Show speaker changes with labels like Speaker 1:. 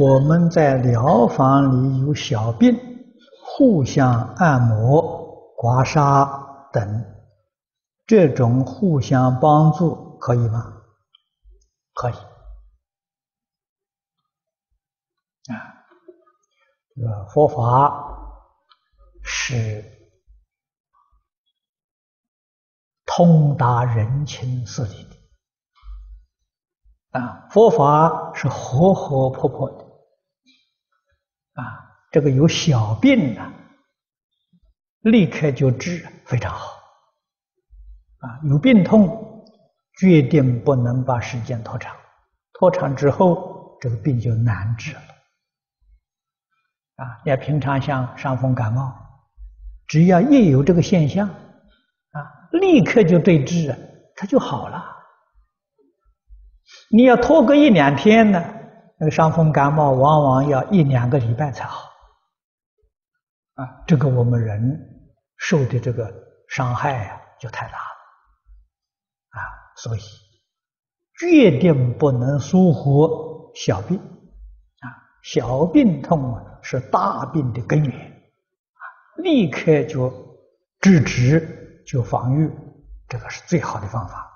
Speaker 1: 我们在疗房里有小病，互相按摩、刮痧等，这种互相帮助可以吗？可以。啊，这个佛法是通达人情世理的。啊，佛法是活活泼泼的，啊，这个有小病呢，立刻就治，非常好。啊，有病痛，决定不能把时间拖长，拖长之后，这个病就难治了。啊，要平常像伤风感冒，只要一有这个现象，啊，立刻就对治，它就好了。你要拖个一两天呢，那个伤风感冒往往要一两个礼拜才好。啊，这个我们人受的这个伤害啊，就太大了。啊，所以决定不能疏忽小病。啊，小病痛啊是大病的根源。啊，立刻就制止，就防御，这个是最好的方法。